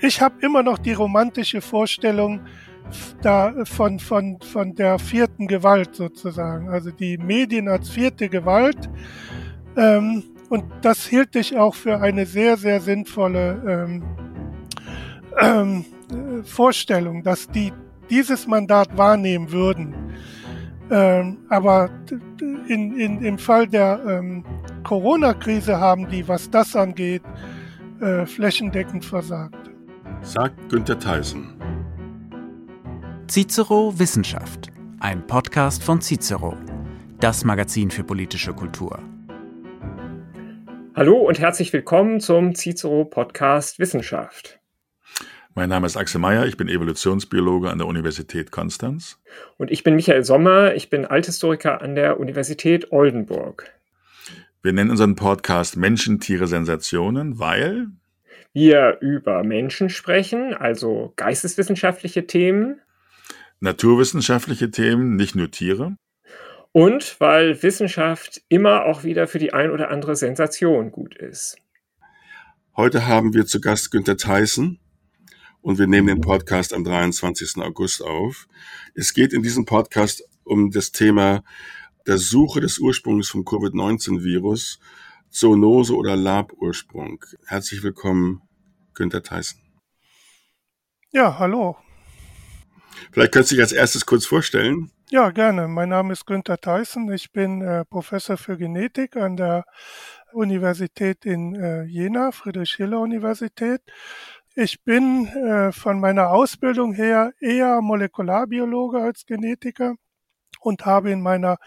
Ich habe immer noch die romantische Vorstellung da von, von, von der vierten Gewalt sozusagen, also die Medien als vierte Gewalt. Ähm, und das hielt ich auch für eine sehr, sehr sinnvolle ähm, ähm, Vorstellung, dass die dieses Mandat wahrnehmen würden. Ähm, aber in, in, im Fall der ähm, Corona-Krise haben die, was das angeht, äh, flächendeckend versagt. Sagt Günther Theisen. Cicero Wissenschaft, ein Podcast von Cicero, das Magazin für politische Kultur. Hallo und herzlich willkommen zum Cicero Podcast Wissenschaft. Mein Name ist Axel Meyer, ich bin Evolutionsbiologe an der Universität Konstanz. Und ich bin Michael Sommer, ich bin Althistoriker an der Universität Oldenburg. Wir nennen unseren Podcast Menschen, Tiere, Sensationen, weil wir über Menschen sprechen, also geisteswissenschaftliche Themen, naturwissenschaftliche Themen, nicht nur Tiere. Und weil Wissenschaft immer auch wieder für die ein oder andere Sensation gut ist. Heute haben wir zu Gast Günter Theissen und wir nehmen den Podcast am 23. August auf. Es geht in diesem Podcast um das Thema der Suche des Ursprungs vom Covid-19-Virus, Zoonose oder Labursprung. Herzlich willkommen, Günther Theissen. Ja, hallo. Vielleicht könntest du dich als erstes kurz vorstellen. Ja, gerne. Mein Name ist Günther Theissen. Ich bin äh, Professor für Genetik an der Universität in äh, Jena, Friedrich-Schiller-Universität. Ich bin äh, von meiner Ausbildung her eher Molekularbiologe als Genetiker und habe in meiner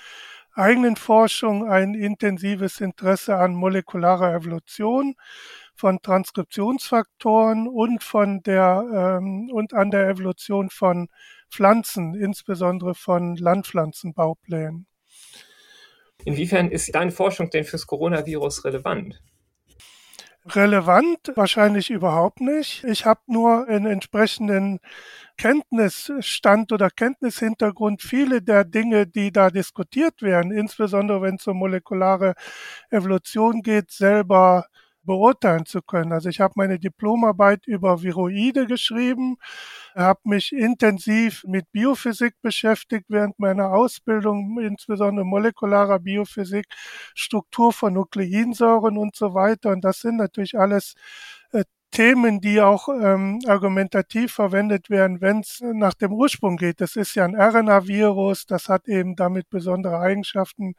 eigenen Forschung ein intensives Interesse an molekularer Evolution von Transkriptionsfaktoren und von der ähm, und an der Evolution von Pflanzen, insbesondere von Landpflanzenbauplänen. Inwiefern ist deine Forschung denn fürs Coronavirus relevant? relevant? Wahrscheinlich überhaupt nicht. Ich habe nur einen entsprechenden Kenntnisstand oder Kenntnishintergrund. Viele der Dinge, die da diskutiert werden, insbesondere wenn es um molekulare Evolution geht, selber beurteilen zu können. Also ich habe meine Diplomarbeit über Viroide geschrieben, habe mich intensiv mit Biophysik beschäftigt während meiner Ausbildung, insbesondere molekularer Biophysik, Struktur von Nukleinsäuren und so weiter. Und das sind natürlich alles Themen, die auch ähm, argumentativ verwendet werden, wenn es nach dem Ursprung geht. Das ist ja ein RNA-Virus, das hat eben damit besondere Eigenschaften,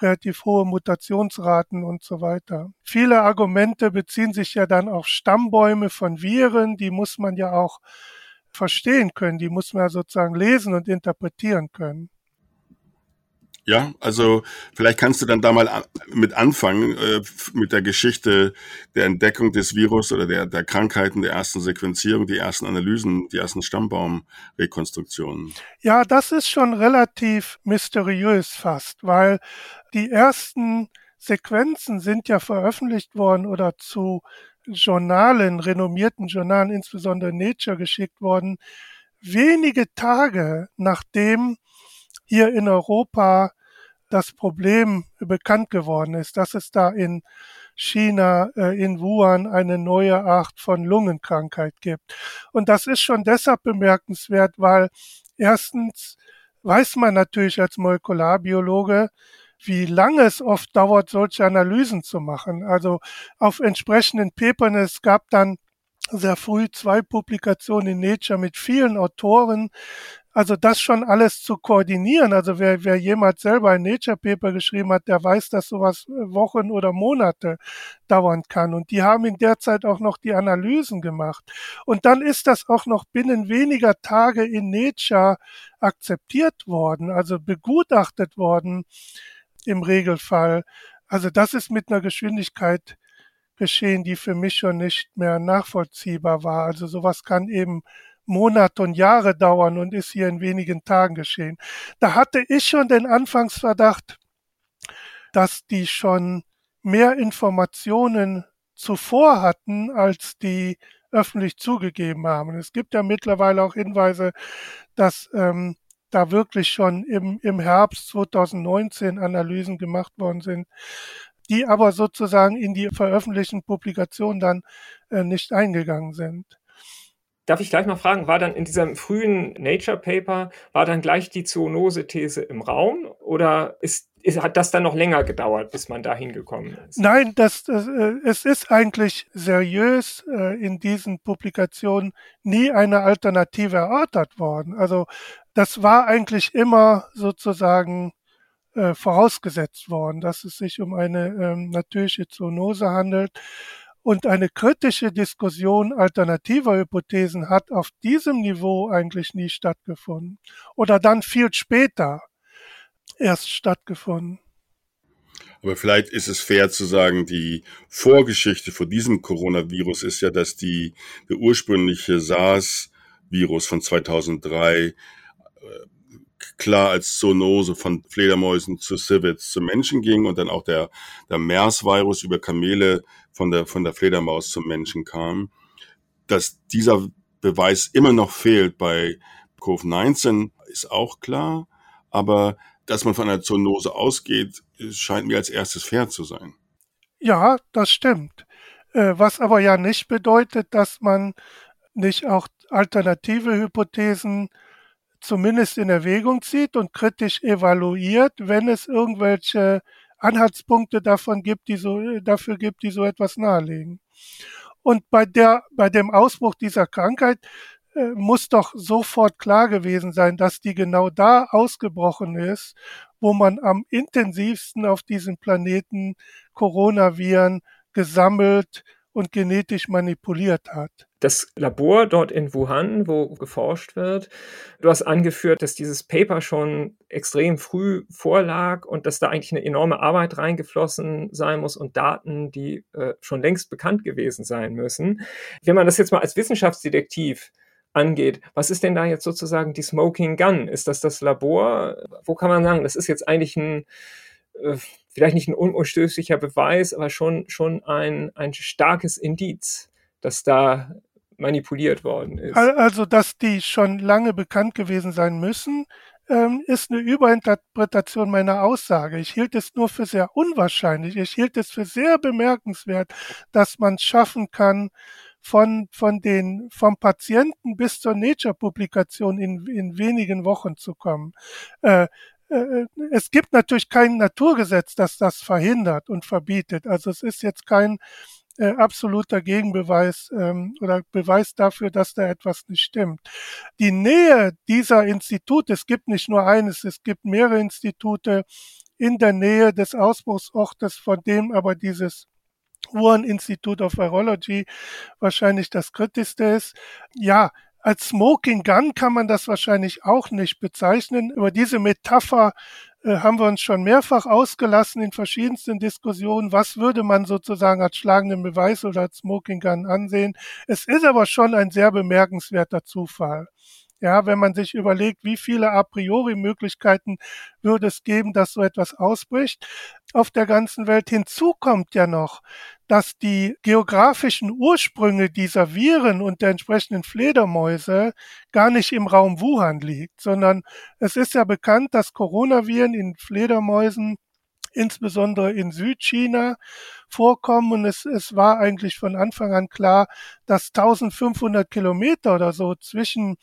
relativ hohe Mutationsraten und so weiter. Viele Argumente beziehen sich ja dann auf Stammbäume von Viren, die muss man ja auch verstehen können, die muss man ja sozusagen lesen und interpretieren können. Ja, also vielleicht kannst du dann da mal mit anfangen, äh, mit der Geschichte der Entdeckung des Virus oder der, der Krankheiten, der ersten Sequenzierung, die ersten Analysen, die ersten Stammbaumrekonstruktionen. Ja, das ist schon relativ mysteriös fast, weil die ersten Sequenzen sind ja veröffentlicht worden oder zu Journalen, renommierten Journalen, insbesondere Nature geschickt worden, wenige Tage nachdem hier in Europa das Problem bekannt geworden ist, dass es da in China, äh, in Wuhan eine neue Art von Lungenkrankheit gibt. Und das ist schon deshalb bemerkenswert, weil erstens weiß man natürlich als Molekularbiologe, wie lange es oft dauert, solche Analysen zu machen. Also auf entsprechenden Papern, es gab dann sehr früh zwei Publikationen in Nature mit vielen Autoren, also das schon alles zu koordinieren, also wer, wer jemals selber ein Nature Paper geschrieben hat, der weiß, dass sowas äh, Wochen oder Monate dauern kann. Und die haben in der Zeit auch noch die Analysen gemacht. Und dann ist das auch noch binnen weniger Tage in Nature akzeptiert worden, also begutachtet worden im Regelfall. Also das ist mit einer Geschwindigkeit geschehen, die für mich schon nicht mehr nachvollziehbar war. Also sowas kann eben Monate und Jahre dauern und ist hier in wenigen Tagen geschehen. Da hatte ich schon den Anfangsverdacht, dass die schon mehr Informationen zuvor hatten, als die öffentlich zugegeben haben. Es gibt ja mittlerweile auch Hinweise, dass ähm, da wirklich schon im, im Herbst 2019 Analysen gemacht worden sind, die aber sozusagen in die veröffentlichten Publikationen dann äh, nicht eingegangen sind. Darf ich gleich mal fragen, war dann in diesem frühen Nature Paper, war dann gleich die Zoonose-These im Raum oder ist, ist, hat das dann noch länger gedauert, bis man da hingekommen ist? Nein, das, das, äh, es ist eigentlich seriös äh, in diesen Publikationen nie eine Alternative erörtert worden. Also das war eigentlich immer sozusagen äh, vorausgesetzt worden, dass es sich um eine ähm, natürliche Zoonose handelt. Und eine kritische Diskussion alternativer Hypothesen hat auf diesem Niveau eigentlich nie stattgefunden. Oder dann viel später erst stattgefunden. Aber vielleicht ist es fair zu sagen, die Vorgeschichte vor diesem Coronavirus ist ja, dass die, der ursprüngliche SARS-Virus von 2003 klar als Zoonose von Fledermäusen zu Civets zu Menschen ging und dann auch der, der MERS-Virus über Kamele von der, von der Fledermaus zum Menschen kam. Dass dieser Beweis immer noch fehlt bei Covid-19 ist auch klar, aber dass man von einer Zoonose ausgeht, scheint mir als erstes fair zu sein. Ja, das stimmt. Äh, was aber ja nicht bedeutet, dass man nicht auch alternative Hypothesen zumindest in Erwägung zieht und kritisch evaluiert, wenn es irgendwelche Anhaltspunkte davon gibt, die so, dafür gibt, die so etwas nahelegen. Und bei der, bei dem Ausbruch dieser Krankheit äh, muss doch sofort klar gewesen sein, dass die genau da ausgebrochen ist, wo man am intensivsten auf diesem Planeten Coronaviren gesammelt und genetisch manipuliert hat das Labor dort in Wuhan, wo geforscht wird. Du hast angeführt, dass dieses Paper schon extrem früh vorlag und dass da eigentlich eine enorme Arbeit reingeflossen sein muss und Daten, die äh, schon längst bekannt gewesen sein müssen. Wenn man das jetzt mal als Wissenschaftsdetektiv angeht, was ist denn da jetzt sozusagen die Smoking Gun? Ist das das Labor? Wo kann man sagen, das ist jetzt eigentlich ein äh, vielleicht nicht ein unumstößlicher Beweis, aber schon, schon ein, ein starkes Indiz, dass da manipuliert worden ist. Also, dass die schon lange bekannt gewesen sein müssen, ähm, ist eine Überinterpretation meiner Aussage. Ich hielt es nur für sehr unwahrscheinlich. Ich hielt es für sehr bemerkenswert, dass man schaffen kann, von, von den, vom Patienten bis zur Nature-Publikation in, in wenigen Wochen zu kommen. Äh, es gibt natürlich kein Naturgesetz, das das verhindert und verbietet. Also es ist jetzt kein äh, absoluter Gegenbeweis ähm, oder Beweis dafür, dass da etwas nicht stimmt. Die Nähe dieser Institute, es gibt nicht nur eines, es gibt mehrere Institute in der Nähe des Ausbruchsortes, von dem aber dieses Wuhan Institute of Virology wahrscheinlich das kritischste ist. Ja, als Smoking Gun kann man das wahrscheinlich auch nicht bezeichnen. Über diese Metapher äh, haben wir uns schon mehrfach ausgelassen in verschiedensten Diskussionen. Was würde man sozusagen als schlagenden Beweis oder als Smoking Gun ansehen? Es ist aber schon ein sehr bemerkenswerter Zufall. Ja, wenn man sich überlegt, wie viele a priori Möglichkeiten würde es geben, dass so etwas ausbricht auf der ganzen Welt. Hinzu kommt ja noch, dass die geografischen Ursprünge dieser Viren und der entsprechenden Fledermäuse gar nicht im Raum Wuhan liegt, sondern es ist ja bekannt, dass Coronaviren in Fledermäusen insbesondere in Südchina vorkommen. Und es, es war eigentlich von Anfang an klar, dass 1500 Kilometer oder so zwischen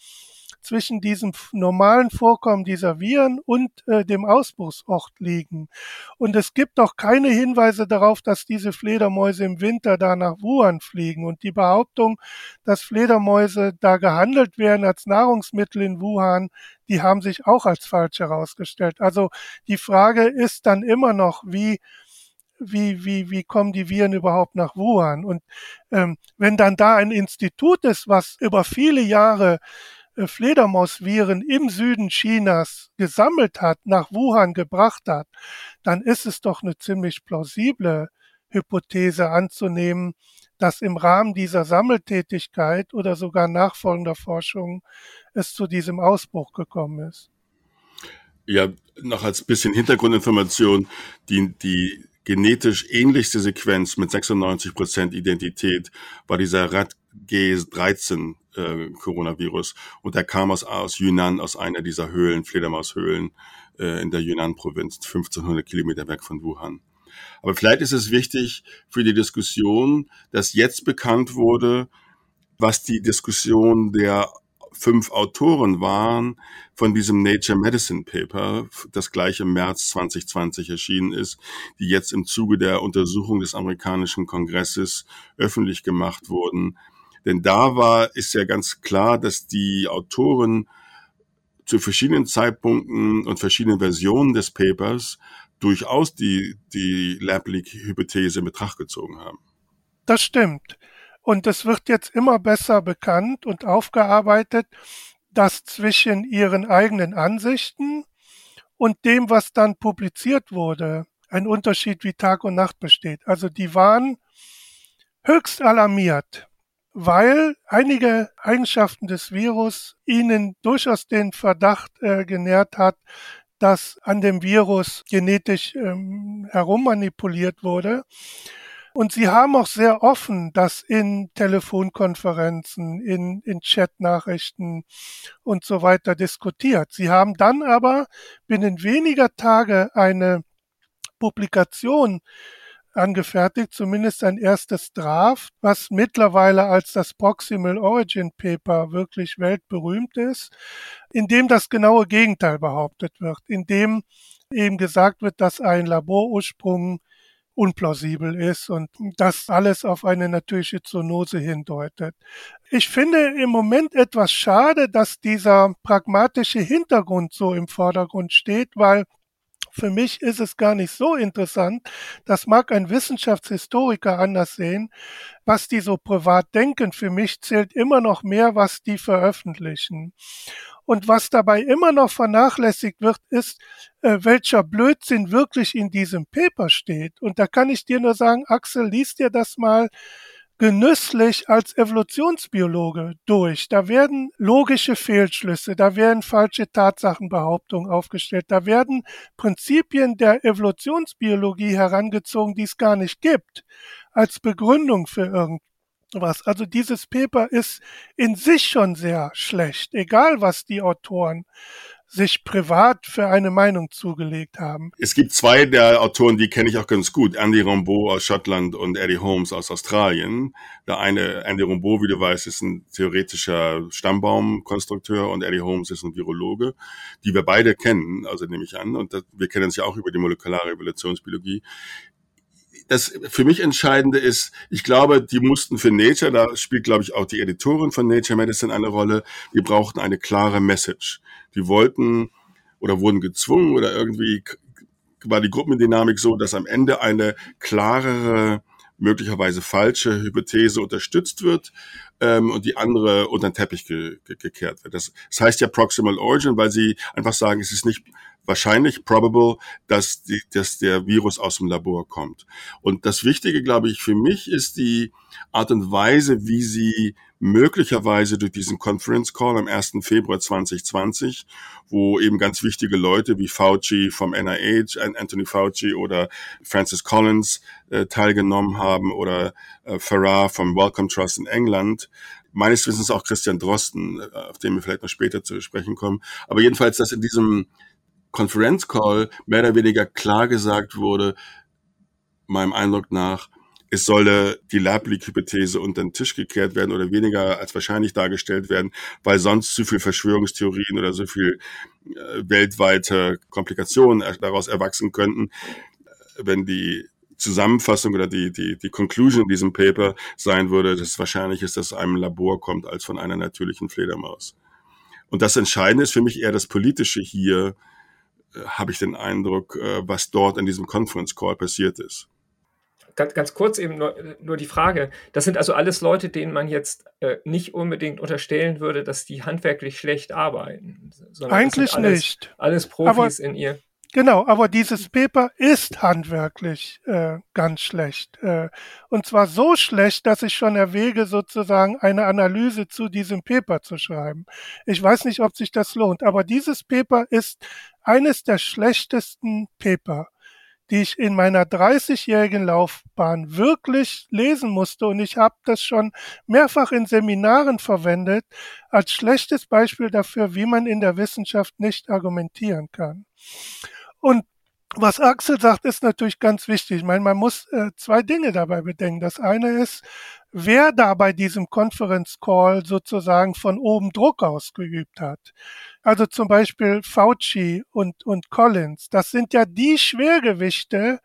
zwischen diesem normalen Vorkommen dieser Viren und äh, dem Ausbruchsort liegen. Und es gibt auch keine Hinweise darauf, dass diese Fledermäuse im Winter da nach Wuhan fliegen. Und die Behauptung, dass Fledermäuse da gehandelt werden als Nahrungsmittel in Wuhan, die haben sich auch als falsch herausgestellt. Also die Frage ist dann immer noch, wie wie, wie, wie kommen die Viren überhaupt nach Wuhan? Und ähm, wenn dann da ein Institut ist, was über viele Jahre Fledermausviren im Süden Chinas gesammelt hat, nach Wuhan gebracht hat, dann ist es doch eine ziemlich plausible Hypothese anzunehmen, dass im Rahmen dieser Sammeltätigkeit oder sogar nachfolgender Forschung es zu diesem Ausbruch gekommen ist. Ja, noch als bisschen Hintergrundinformation, die, die genetisch ähnlichste Sequenz mit 96 Prozent Identität war dieser Rat G13 äh, Coronavirus und der kam aus, aus Yunnan, aus einer dieser Höhlen, Fledermaushöhlen äh, in der Yunnan-Provinz, 1500 Kilometer weg von Wuhan. Aber vielleicht ist es wichtig für die Diskussion, dass jetzt bekannt wurde, was die Diskussion der fünf Autoren waren von diesem Nature Medicine Paper, das gleich im März 2020 erschienen ist, die jetzt im Zuge der Untersuchung des amerikanischen Kongresses öffentlich gemacht wurden. Denn da war, ist ja ganz klar, dass die Autoren zu verschiedenen Zeitpunkten und verschiedenen Versionen des Papers durchaus die, die Lab-Leak-Hypothese in Betracht gezogen haben. Das stimmt. Und es wird jetzt immer besser bekannt und aufgearbeitet, dass zwischen ihren eigenen Ansichten und dem, was dann publiziert wurde, ein Unterschied wie Tag und Nacht besteht. Also die waren höchst alarmiert, weil einige Eigenschaften des Virus ihnen durchaus den Verdacht äh, genährt hat, dass an dem Virus genetisch ähm, herummanipuliert wurde. Und sie haben auch sehr offen das in Telefonkonferenzen, in, in Chatnachrichten und so weiter diskutiert. Sie haben dann aber binnen weniger Tage eine Publikation angefertigt, zumindest ein erstes Draft, was mittlerweile als das Proximal Origin Paper wirklich weltberühmt ist, in dem das genaue Gegenteil behauptet wird, in dem eben gesagt wird, dass ein Laborursprung unplausibel ist und das alles auf eine natürliche Zoonose hindeutet. Ich finde im Moment etwas schade, dass dieser pragmatische Hintergrund so im Vordergrund steht, weil für mich ist es gar nicht so interessant. Das mag ein Wissenschaftshistoriker anders sehen. Was die so privat denken, für mich zählt immer noch mehr, was die veröffentlichen. Und was dabei immer noch vernachlässigt wird, ist, äh, welcher Blödsinn wirklich in diesem Paper steht. Und da kann ich dir nur sagen, Axel, liest dir das mal genüsslich als Evolutionsbiologe durch. Da werden logische Fehlschlüsse, da werden falsche Tatsachenbehauptungen aufgestellt, da werden Prinzipien der Evolutionsbiologie herangezogen, die es gar nicht gibt, als Begründung für irgendwas. Also dieses Paper ist in sich schon sehr schlecht, egal was die Autoren sich privat für eine Meinung zugelegt haben. Es gibt zwei der Autoren, die kenne ich auch ganz gut. Andy Rambeau aus Schottland und Eddie Holmes aus Australien. Der eine, Andy Rambeau, wie du weißt, ist ein theoretischer Stammbaumkonstrukteur und Eddie Holmes ist ein Virologe, die wir beide kennen, also nehme ich an. Und das, wir kennen uns ja auch über die molekulare Evolutionsbiologie das für mich Entscheidende ist, ich glaube, die mussten für Nature, da spielt, glaube ich, auch die Editorin von Nature Medicine eine Rolle, die brauchten eine klare Message. Die wollten oder wurden gezwungen oder irgendwie war die Gruppendynamik so, dass am Ende eine klarere, möglicherweise falsche Hypothese unterstützt wird ähm, und die andere unter den Teppich ge ge gekehrt wird. Das, das heißt ja Proximal Origin, weil sie einfach sagen, es ist nicht wahrscheinlich probable, dass, die, dass der Virus aus dem Labor kommt. Und das Wichtige, glaube ich, für mich ist die Art und Weise, wie sie möglicherweise durch diesen Conference Call am 1. Februar 2020, wo eben ganz wichtige Leute wie Fauci vom NIH, Anthony Fauci oder Francis Collins äh, teilgenommen haben oder äh, Farrar vom Wellcome Trust in England, meines Wissens auch Christian Drosten, äh, auf den wir vielleicht noch später zu sprechen kommen. Aber jedenfalls, dass in diesem Conference Call mehr oder weniger klar gesagt wurde, meinem Eindruck nach, es solle die Lab-Leak-Hypothese unter den Tisch gekehrt werden oder weniger als wahrscheinlich dargestellt werden, weil sonst zu viel Verschwörungstheorien oder so viel äh, weltweite Komplikationen daraus erwachsen könnten, wenn die Zusammenfassung oder die, die, die Conclusion in diesem Paper sein würde, dass es wahrscheinlich ist, dass es einem Labor kommt als von einer natürlichen Fledermaus. Und das Entscheidende ist für mich eher das Politische hier, habe ich den Eindruck, äh, was dort in diesem Conference Call passiert ist. Ganz, ganz kurz eben nur, nur, die Frage. Das sind also alles Leute, denen man jetzt äh, nicht unbedingt unterstellen würde, dass die handwerklich schlecht arbeiten. Eigentlich alles, nicht. Alles Profis Aber in ihr. Genau, aber dieses Paper ist handwerklich äh, ganz schlecht. Äh, und zwar so schlecht, dass ich schon erwäge, sozusagen eine Analyse zu diesem Paper zu schreiben. Ich weiß nicht, ob sich das lohnt, aber dieses Paper ist eines der schlechtesten Paper, die ich in meiner 30-jährigen Laufbahn wirklich lesen musste. Und ich habe das schon mehrfach in Seminaren verwendet als schlechtes Beispiel dafür, wie man in der Wissenschaft nicht argumentieren kann. Und was Axel sagt, ist natürlich ganz wichtig. Ich meine, man muss äh, zwei Dinge dabei bedenken. Das eine ist, wer da bei diesem Conference Call sozusagen von oben Druck ausgeübt hat. Also zum Beispiel Fauci und, und Collins. Das sind ja die Schwergewichte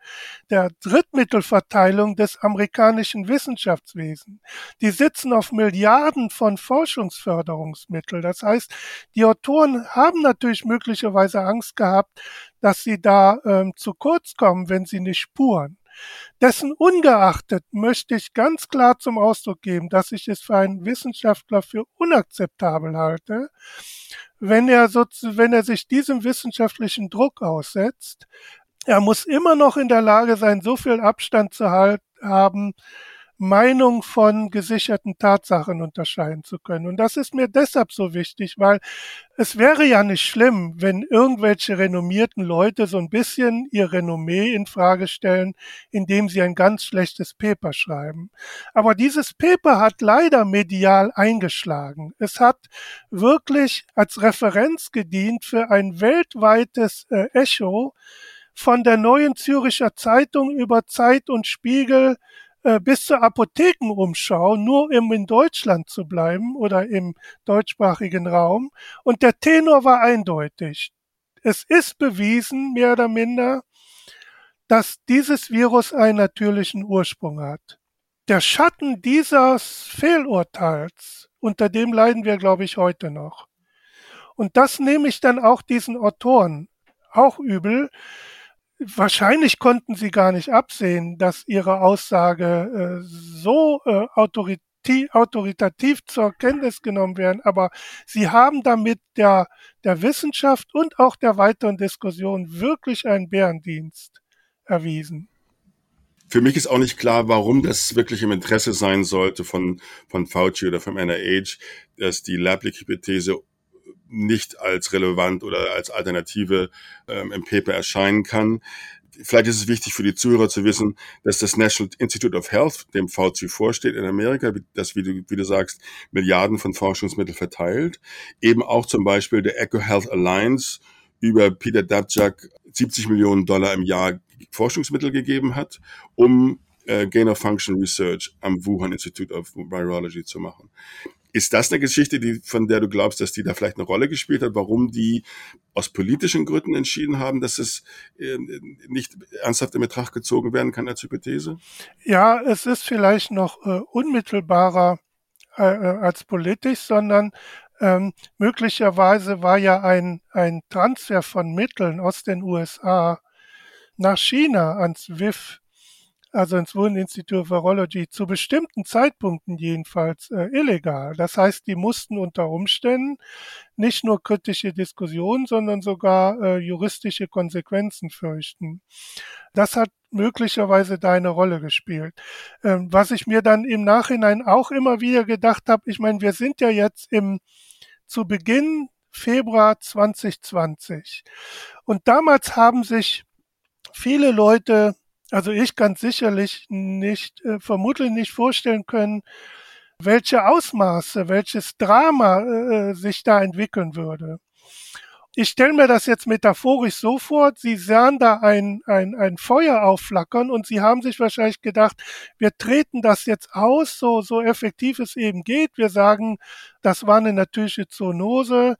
der Drittmittelverteilung des amerikanischen Wissenschaftswesens. Die sitzen auf Milliarden von Forschungsförderungsmitteln. Das heißt, die Autoren haben natürlich möglicherweise Angst gehabt, dass sie da ähm, zu kurz kommen, wenn sie nicht spuren. Dessen ungeachtet möchte ich ganz klar zum Ausdruck geben, dass ich es für einen Wissenschaftler für unakzeptabel halte, wenn er, so, wenn er sich diesem wissenschaftlichen Druck aussetzt. Er muss immer noch in der Lage sein, so viel Abstand zu halten, haben, Meinung von gesicherten Tatsachen unterscheiden zu können. Und das ist mir deshalb so wichtig, weil es wäre ja nicht schlimm, wenn irgendwelche renommierten Leute so ein bisschen ihr Renommee in Frage stellen, indem sie ein ganz schlechtes Paper schreiben. Aber dieses Paper hat leider medial eingeschlagen. Es hat wirklich als Referenz gedient für ein weltweites äh, Echo von der neuen Züricher Zeitung über Zeit und Spiegel bis zur Apothekenumschau, nur um in Deutschland zu bleiben oder im deutschsprachigen Raum. Und der Tenor war eindeutig. Es ist bewiesen, mehr oder minder, dass dieses Virus einen natürlichen Ursprung hat. Der Schatten dieses Fehlurteils, unter dem leiden wir, glaube ich, heute noch. Und das nehme ich dann auch diesen Autoren auch übel, wahrscheinlich konnten sie gar nicht absehen, dass ihre Aussage äh, so äh, autoritativ zur Kenntnis genommen werden, aber sie haben damit der, der Wissenschaft und auch der weiteren Diskussion wirklich einen Bärendienst erwiesen. Für mich ist auch nicht klar, warum das wirklich im Interesse sein sollte von, von Fauci oder vom NIH, dass die Lab-Hypothese nicht als relevant oder als Alternative ähm, im Paper erscheinen kann. Vielleicht ist es wichtig für die Zuhörer zu wissen, dass das National Institute of Health dem VC vorsteht in Amerika, das, wie du, wie du sagst, Milliarden von Forschungsmitteln verteilt. Eben auch zum Beispiel der Eco Health Alliance über Peter Dabjak 70 Millionen Dollar im Jahr Forschungsmittel gegeben hat, um äh, Gain of Function Research am Wuhan Institute of Virology zu machen. Ist das eine Geschichte, die, von der du glaubst, dass die da vielleicht eine Rolle gespielt hat, warum die aus politischen Gründen entschieden haben, dass es äh, nicht ernsthaft in Betracht gezogen werden kann als Hypothese? Ja, es ist vielleicht noch äh, unmittelbarer äh, äh als politisch, sondern ähm, möglicherweise war ja ein, ein Transfer von Mitteln aus den USA nach China ans WIF also ins of Virology, zu bestimmten Zeitpunkten jedenfalls äh, illegal. Das heißt, die mussten unter Umständen nicht nur kritische Diskussionen, sondern sogar äh, juristische Konsequenzen fürchten. Das hat möglicherweise da eine Rolle gespielt. Ähm, was ich mir dann im Nachhinein auch immer wieder gedacht habe, ich meine, wir sind ja jetzt im zu Beginn Februar 2020 und damals haben sich viele Leute also ich kann sicherlich nicht, äh, vermutlich nicht vorstellen können, welche Ausmaße, welches Drama äh, sich da entwickeln würde. Ich stelle mir das jetzt metaphorisch so vor, Sie sahen da ein, ein, ein Feuer aufflackern und Sie haben sich wahrscheinlich gedacht, wir treten das jetzt aus, so, so effektiv es eben geht. Wir sagen, das war eine natürliche Zoonose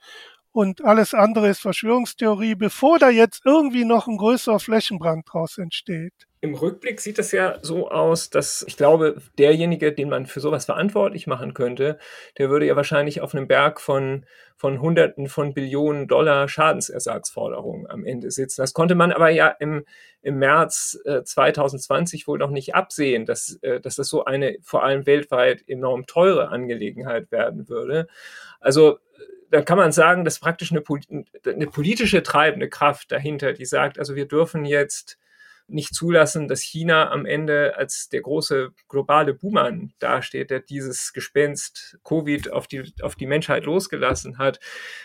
und alles andere ist Verschwörungstheorie, bevor da jetzt irgendwie noch ein größerer Flächenbrand draus entsteht. Im Rückblick sieht es ja so aus, dass ich glaube, derjenige, den man für sowas verantwortlich machen könnte, der würde ja wahrscheinlich auf einem Berg von, von Hunderten von Billionen Dollar Schadensersatzforderungen am Ende sitzen. Das konnte man aber ja im, im März äh, 2020 wohl noch nicht absehen, dass, äh, dass das so eine vor allem weltweit enorm teure Angelegenheit werden würde. Also dann kann man sagen, dass praktisch eine, eine politische treibende Kraft dahinter, die sagt, also wir dürfen jetzt nicht zulassen, dass China am Ende als der große globale Buhmann dasteht, der dieses Gespenst Covid auf die, auf die Menschheit losgelassen hat.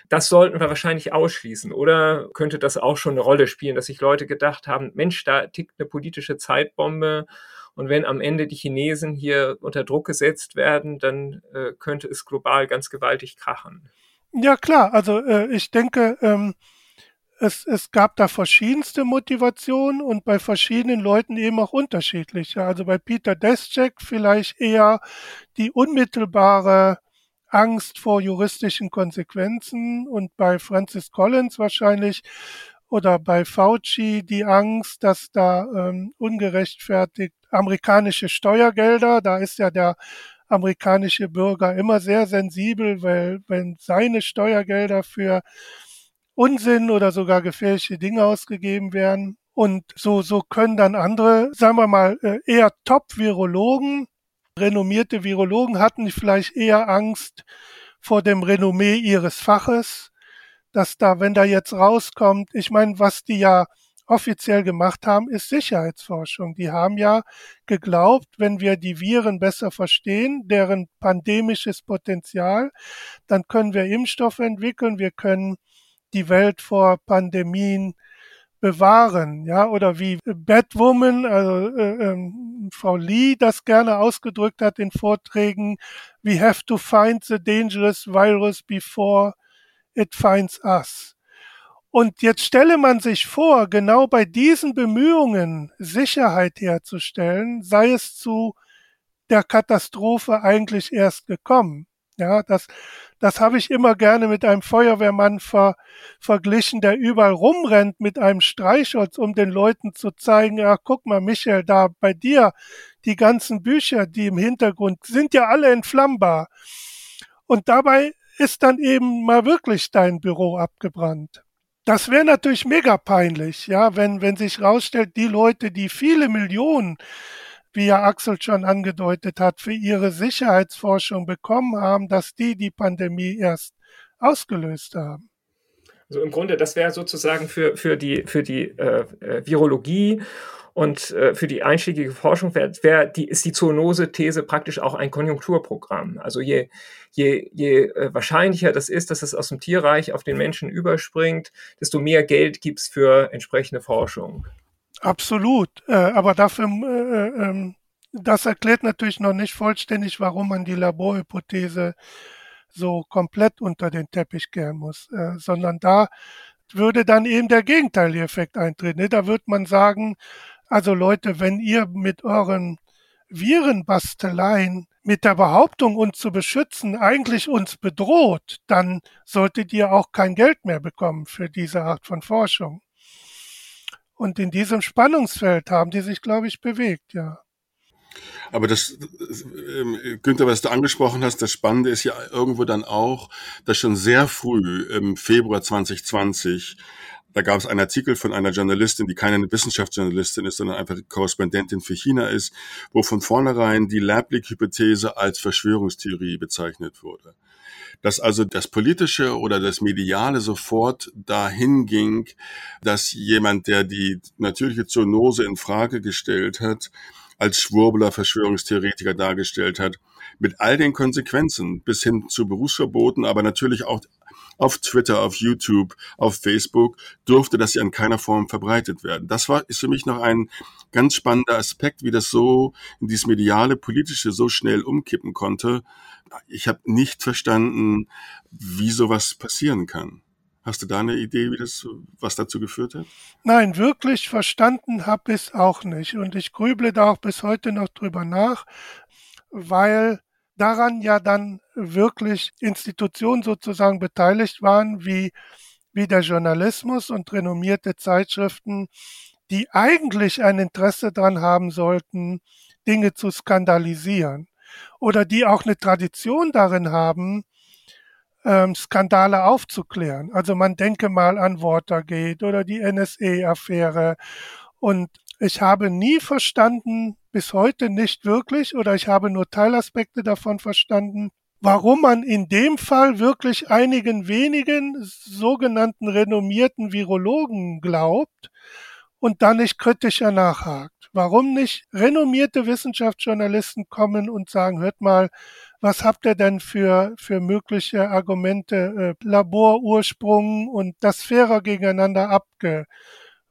Das sollten wir wahrscheinlich ausschließen. Oder könnte das auch schon eine Rolle spielen, dass sich Leute gedacht haben, Mensch, da tickt eine politische Zeitbombe. Und wenn am Ende die Chinesen hier unter Druck gesetzt werden, dann äh, könnte es global ganz gewaltig krachen. Ja klar, also äh, ich denke, ähm, es, es gab da verschiedenste Motivationen und bei verschiedenen Leuten eben auch unterschiedliche. Also bei Peter Deschek vielleicht eher die unmittelbare Angst vor juristischen Konsequenzen und bei Francis Collins wahrscheinlich oder bei Fauci die Angst, dass da ähm, ungerechtfertigt amerikanische Steuergelder, da ist ja der amerikanische Bürger immer sehr sensibel, weil wenn seine Steuergelder für Unsinn oder sogar gefährliche Dinge ausgegeben werden. Und so, so können dann andere, sagen wir mal, äh, eher Top-Virologen, renommierte Virologen hatten vielleicht eher Angst vor dem Renommee ihres Faches, dass da, wenn da jetzt rauskommt, ich meine, was die ja offiziell gemacht haben, ist Sicherheitsforschung. Die haben ja geglaubt, wenn wir die Viren besser verstehen, deren pandemisches Potenzial, dann können wir Impfstoffe entwickeln, wir können die Welt vor Pandemien bewahren, ja, oder wie Batwoman, also äh, äh, Frau Lee das gerne ausgedrückt hat in Vorträgen, we have to find the dangerous virus before it finds us. Und jetzt stelle man sich vor, genau bei diesen Bemühungen, Sicherheit herzustellen, sei es zu der Katastrophe eigentlich erst gekommen. Ja, das, das habe ich immer gerne mit einem Feuerwehrmann ver, verglichen, der überall rumrennt mit einem Streichholz, um den Leuten zu zeigen, ja, guck mal, Michael, da bei dir, die ganzen Bücher, die im Hintergrund sind ja alle entflammbar. Und dabei ist dann eben mal wirklich dein Büro abgebrannt. Das wäre natürlich mega peinlich, ja, wenn, wenn sich rausstellt, die Leute, die viele Millionen wie ja Axel schon angedeutet hat, für ihre Sicherheitsforschung bekommen haben, dass die die Pandemie erst ausgelöst haben. Also im Grunde, das wäre sozusagen für, für die, für die äh, äh Virologie und äh, für die einschlägige Forschung wär, wär die, ist die Zoonose-These praktisch auch ein Konjunkturprogramm. Also je, je, je äh, wahrscheinlicher das ist, dass es aus dem Tierreich auf den Menschen überspringt, desto mehr Geld gibt's für entsprechende Forschung. Absolut. Äh, aber dafür, äh, äh, das erklärt natürlich noch nicht vollständig, warum man die Laborhypothese so komplett unter den Teppich kehren muss, sondern da würde dann eben der gegenteilige Effekt eintreten. Ne? Da würde man sagen, also Leute, wenn ihr mit euren Virenbasteleien mit der Behauptung, uns zu beschützen, eigentlich uns bedroht, dann solltet ihr auch kein Geld mehr bekommen für diese Art von Forschung. Und in diesem Spannungsfeld haben die sich, glaube ich, bewegt, ja. Aber das, äh, Günther, was du angesprochen hast, das Spannende ist ja irgendwo dann auch, dass schon sehr früh im Februar 2020 da gab es einen Artikel von einer Journalistin, die keine Wissenschaftsjournalistin ist, sondern einfach Korrespondentin für China ist, wo von vornherein die Lablik-Hypothese als Verschwörungstheorie bezeichnet wurde. Dass also das Politische oder das Mediale sofort dahin ging, dass jemand, der die natürliche Zoonose in Frage gestellt hat, als Schwurbler, Verschwörungstheoretiker dargestellt hat, mit all den Konsequenzen bis hin zu Berufsverboten, aber natürlich auch auf Twitter, auf YouTube, auf Facebook durfte das ja in keiner Form verbreitet werden. Das war, ist für mich noch ein ganz spannender Aspekt, wie das so in dieses mediale, politische so schnell umkippen konnte. Ich habe nicht verstanden, wie sowas passieren kann. Hast du da eine Idee, wie das, was dazu geführt hat? Nein, wirklich verstanden habe ich es auch nicht. Und ich grüble da auch bis heute noch drüber nach, weil daran ja dann wirklich Institutionen sozusagen beteiligt waren, wie, wie der Journalismus und renommierte Zeitschriften, die eigentlich ein Interesse daran haben sollten, Dinge zu skandalisieren oder die auch eine Tradition darin haben, ähm, Skandale aufzuklären. Also man denke mal an Watergate oder die NSA-Affäre. Und ich habe nie verstanden, bis heute nicht wirklich, oder ich habe nur Teilaspekte davon verstanden, warum man in dem Fall wirklich einigen wenigen sogenannten renommierten Virologen glaubt und dann nicht kritischer nachhakt. Warum nicht renommierte Wissenschaftsjournalisten kommen und sagen, hört mal, was habt ihr denn für, für mögliche Argumente, äh, Laborursprung und das fairer gegeneinander abge,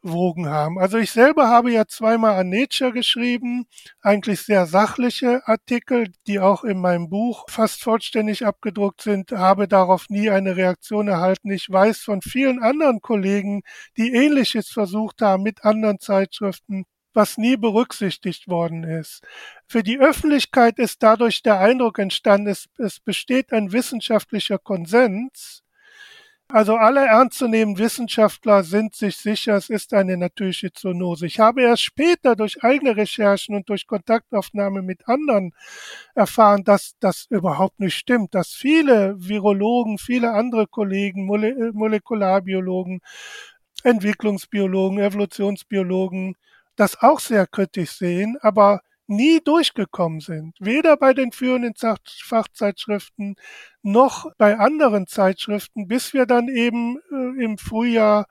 gewogen haben. Also ich selber habe ja zweimal an Nature geschrieben, eigentlich sehr sachliche Artikel, die auch in meinem Buch fast vollständig abgedruckt sind, habe darauf nie eine Reaktion erhalten. Ich weiß von vielen anderen Kollegen, die ähnliches versucht haben mit anderen Zeitschriften, was nie berücksichtigt worden ist. Für die Öffentlichkeit ist dadurch der Eindruck entstanden, es, es besteht ein wissenschaftlicher Konsens, also alle ernstzunehmenden Wissenschaftler sind sich sicher, es ist eine natürliche Zoonose. Ich habe erst später durch eigene Recherchen und durch Kontaktaufnahme mit anderen erfahren, dass das überhaupt nicht stimmt, dass viele Virologen, viele andere Kollegen, Mole Molekularbiologen, Entwicklungsbiologen, Evolutionsbiologen das auch sehr kritisch sehen, aber nie durchgekommen sind. Weder bei den führenden Fachzeitschriften noch bei anderen Zeitschriften, bis wir dann eben äh, im Frühjahr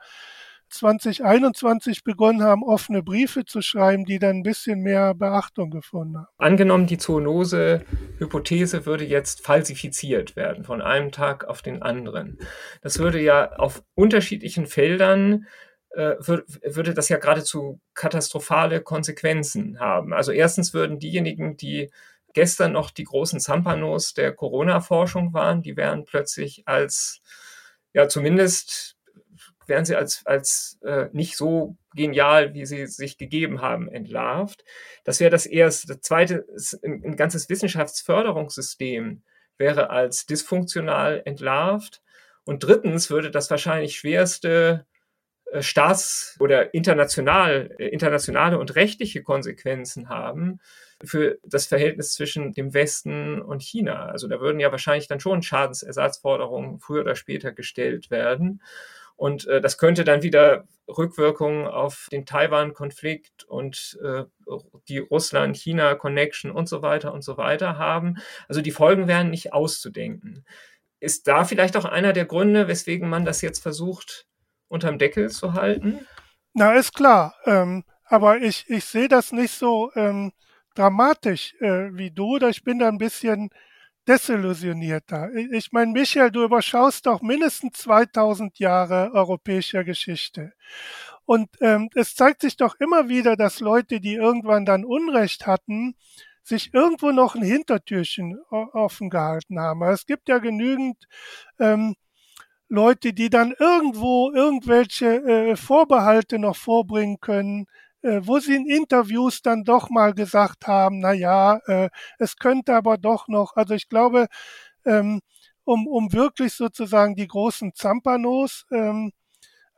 2021 begonnen haben, offene Briefe zu schreiben, die dann ein bisschen mehr Beachtung gefunden haben. Angenommen, die Zoonose-Hypothese würde jetzt falsifiziert werden von einem Tag auf den anderen. Das würde ja auf unterschiedlichen Feldern würde das ja geradezu katastrophale Konsequenzen haben. Also erstens würden diejenigen, die gestern noch die großen Zampanos der Corona-Forschung waren, die wären plötzlich als, ja zumindest wären sie als, als äh, nicht so genial, wie sie sich gegeben haben, entlarvt. Das wäre das erste. Das zweite, ein, ein ganzes Wissenschaftsförderungssystem wäre als dysfunktional entlarvt. Und drittens würde das wahrscheinlich schwerste äh, staats- oder international, äh, internationale und rechtliche Konsequenzen haben für das Verhältnis zwischen dem Westen und China. Also da würden ja wahrscheinlich dann schon Schadensersatzforderungen früher oder später gestellt werden. Und äh, das könnte dann wieder Rückwirkungen auf den Taiwan-Konflikt und äh, die Russland-China-Connection und so weiter und so weiter haben. Also die Folgen wären nicht auszudenken. Ist da vielleicht auch einer der Gründe, weswegen man das jetzt versucht, unterm Deckel zu halten? Na, ist klar. Ähm, aber ich, ich sehe das nicht so ähm, dramatisch äh, wie du. Oder ich bin da ein bisschen desillusionierter. Ich meine, Michael, du überschaust doch mindestens 2000 Jahre europäischer Geschichte. Und ähm, es zeigt sich doch immer wieder, dass Leute, die irgendwann dann Unrecht hatten, sich irgendwo noch ein Hintertürchen offen gehalten haben. Es gibt ja genügend ähm, Leute, die dann irgendwo irgendwelche äh, Vorbehalte noch vorbringen können, äh, wo sie in Interviews dann doch mal gesagt haben, na ja, äh, es könnte aber doch noch, also ich glaube, ähm, um, um wirklich sozusagen die großen Zampanos ähm,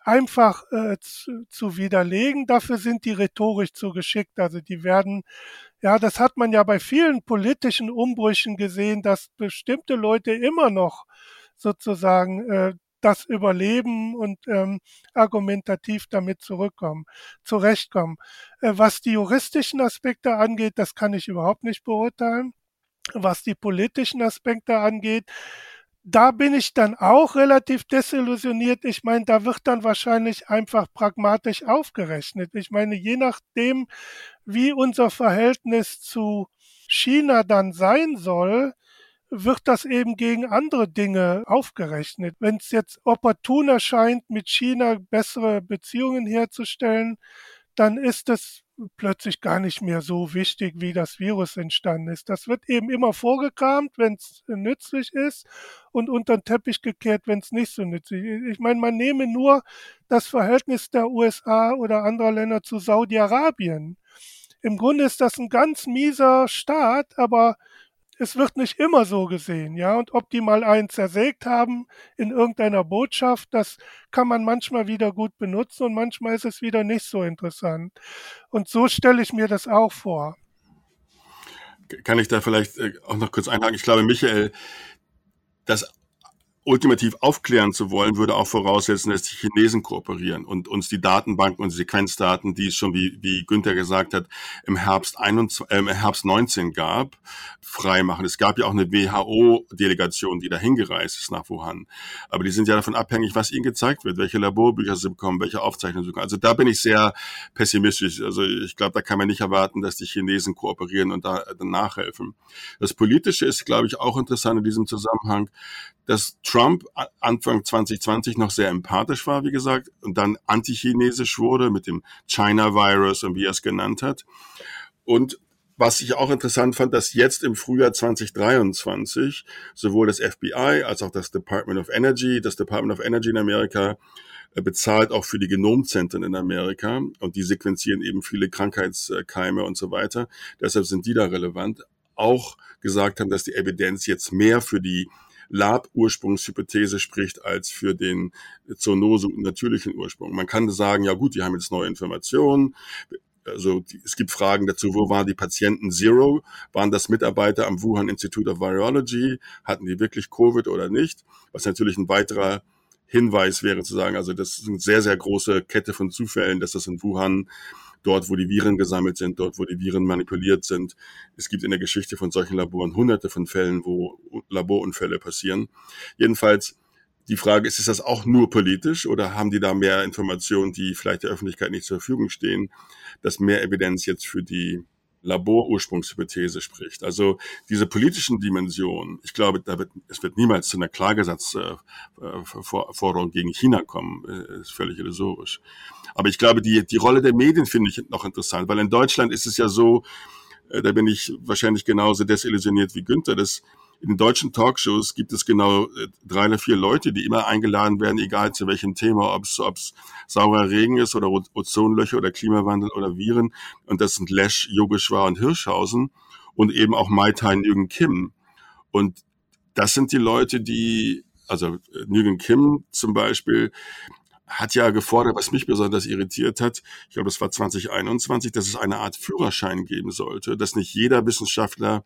einfach äh, zu, zu widerlegen. Dafür sind die rhetorisch zu geschickt. Also die werden, ja, das hat man ja bei vielen politischen Umbrüchen gesehen, dass bestimmte Leute immer noch sozusagen äh, das überleben und ähm, argumentativ damit zurückkommen, zurechtkommen. Äh, was die juristischen Aspekte angeht, das kann ich überhaupt nicht beurteilen. Was die politischen Aspekte angeht, da bin ich dann auch relativ desillusioniert. Ich meine, da wird dann wahrscheinlich einfach pragmatisch aufgerechnet. Ich meine, je nachdem, wie unser Verhältnis zu China dann sein soll, wird das eben gegen andere Dinge aufgerechnet. Wenn es jetzt opportun erscheint, mit China bessere Beziehungen herzustellen, dann ist es plötzlich gar nicht mehr so wichtig, wie das Virus entstanden ist. Das wird eben immer vorgekramt, wenn es nützlich ist und unter den Teppich gekehrt, wenn es nicht so nützlich ist. Ich meine, man nehme nur das Verhältnis der USA oder anderer Länder zu Saudi-Arabien. Im Grunde ist das ein ganz mieser Staat, aber es wird nicht immer so gesehen, ja. Und ob die mal einen zersägt haben in irgendeiner Botschaft, das kann man manchmal wieder gut benutzen und manchmal ist es wieder nicht so interessant. Und so stelle ich mir das auch vor. Kann ich da vielleicht äh, auch noch kurz einhaken? Ich glaube, Michael, das ultimativ aufklären zu wollen, würde auch voraussetzen, dass die Chinesen kooperieren und uns die Datenbanken und Sequenzdaten, die es schon, wie, wie Günther gesagt hat, im Herbst, 21, äh, Herbst 19 gab, freimachen. Es gab ja auch eine WHO-Delegation, die da hingereist ist nach Wuhan. Aber die sind ja davon abhängig, was ihnen gezeigt wird, welche Laborbücher sie bekommen, welche Aufzeichnungen sie bekommen. Also da bin ich sehr pessimistisch. Also ich glaube, da kann man nicht erwarten, dass die Chinesen kooperieren und da nachhelfen. Das Politische ist, glaube ich, auch interessant in diesem Zusammenhang, dass Trump Trump Anfang 2020 noch sehr empathisch war, wie gesagt, und dann antichinesisch wurde mit dem China-Virus und wie er es genannt hat. Und was ich auch interessant fand, dass jetzt im Frühjahr 2023 sowohl das FBI als auch das Department of Energy, das Department of Energy in Amerika äh, bezahlt auch für die Genomzentren in Amerika und die sequenzieren eben viele Krankheitskeime und so weiter. Deshalb sind die da relevant. Auch gesagt haben, dass die Evidenz jetzt mehr für die Lab-Ursprungshypothese spricht als für den Zoonose natürlichen Ursprung. Man kann sagen, ja gut, die haben jetzt neue Informationen. Also die, es gibt Fragen dazu, wo waren die Patienten Zero? Waren das Mitarbeiter am Wuhan Institute of Virology? Hatten die wirklich Covid oder nicht? Was natürlich ein weiterer Hinweis wäre zu sagen, also das ist eine sehr, sehr große Kette von Zufällen, dass das in Wuhan dort, wo die Viren gesammelt sind, dort, wo die Viren manipuliert sind. Es gibt in der Geschichte von solchen Laboren hunderte von Fällen, wo Laborunfälle passieren. Jedenfalls die Frage ist, ist das auch nur politisch oder haben die da mehr Informationen, die vielleicht der Öffentlichkeit nicht zur Verfügung stehen, dass mehr Evidenz jetzt für die Laborursprungshypothese spricht. Also diese politischen Dimensionen, ich glaube, da wird, es wird niemals zu einer Klagesatzforderung gegen China kommen, äh, ist völlig illusorisch. Aber ich glaube, die, die Rolle der Medien finde ich noch interessant, weil in Deutschland ist es ja so, äh, da bin ich wahrscheinlich genauso desillusioniert wie Günther, dass in deutschen Talkshows gibt es genau äh, drei oder vier Leute, die immer eingeladen werden, egal zu welchem Thema, ob es saurer Regen ist oder Ozonlöcher oder Klimawandel oder Viren. Und das sind Lesch, Yogeshwar und Hirschhausen und eben auch Mai Tai Nguyen Kim. Und das sind die Leute, die, also äh, Nguyen Kim zum Beispiel, hat ja gefordert, was mich besonders irritiert hat, ich glaube, es war 2021, dass es eine Art Führerschein geben sollte, dass nicht jeder Wissenschaftler,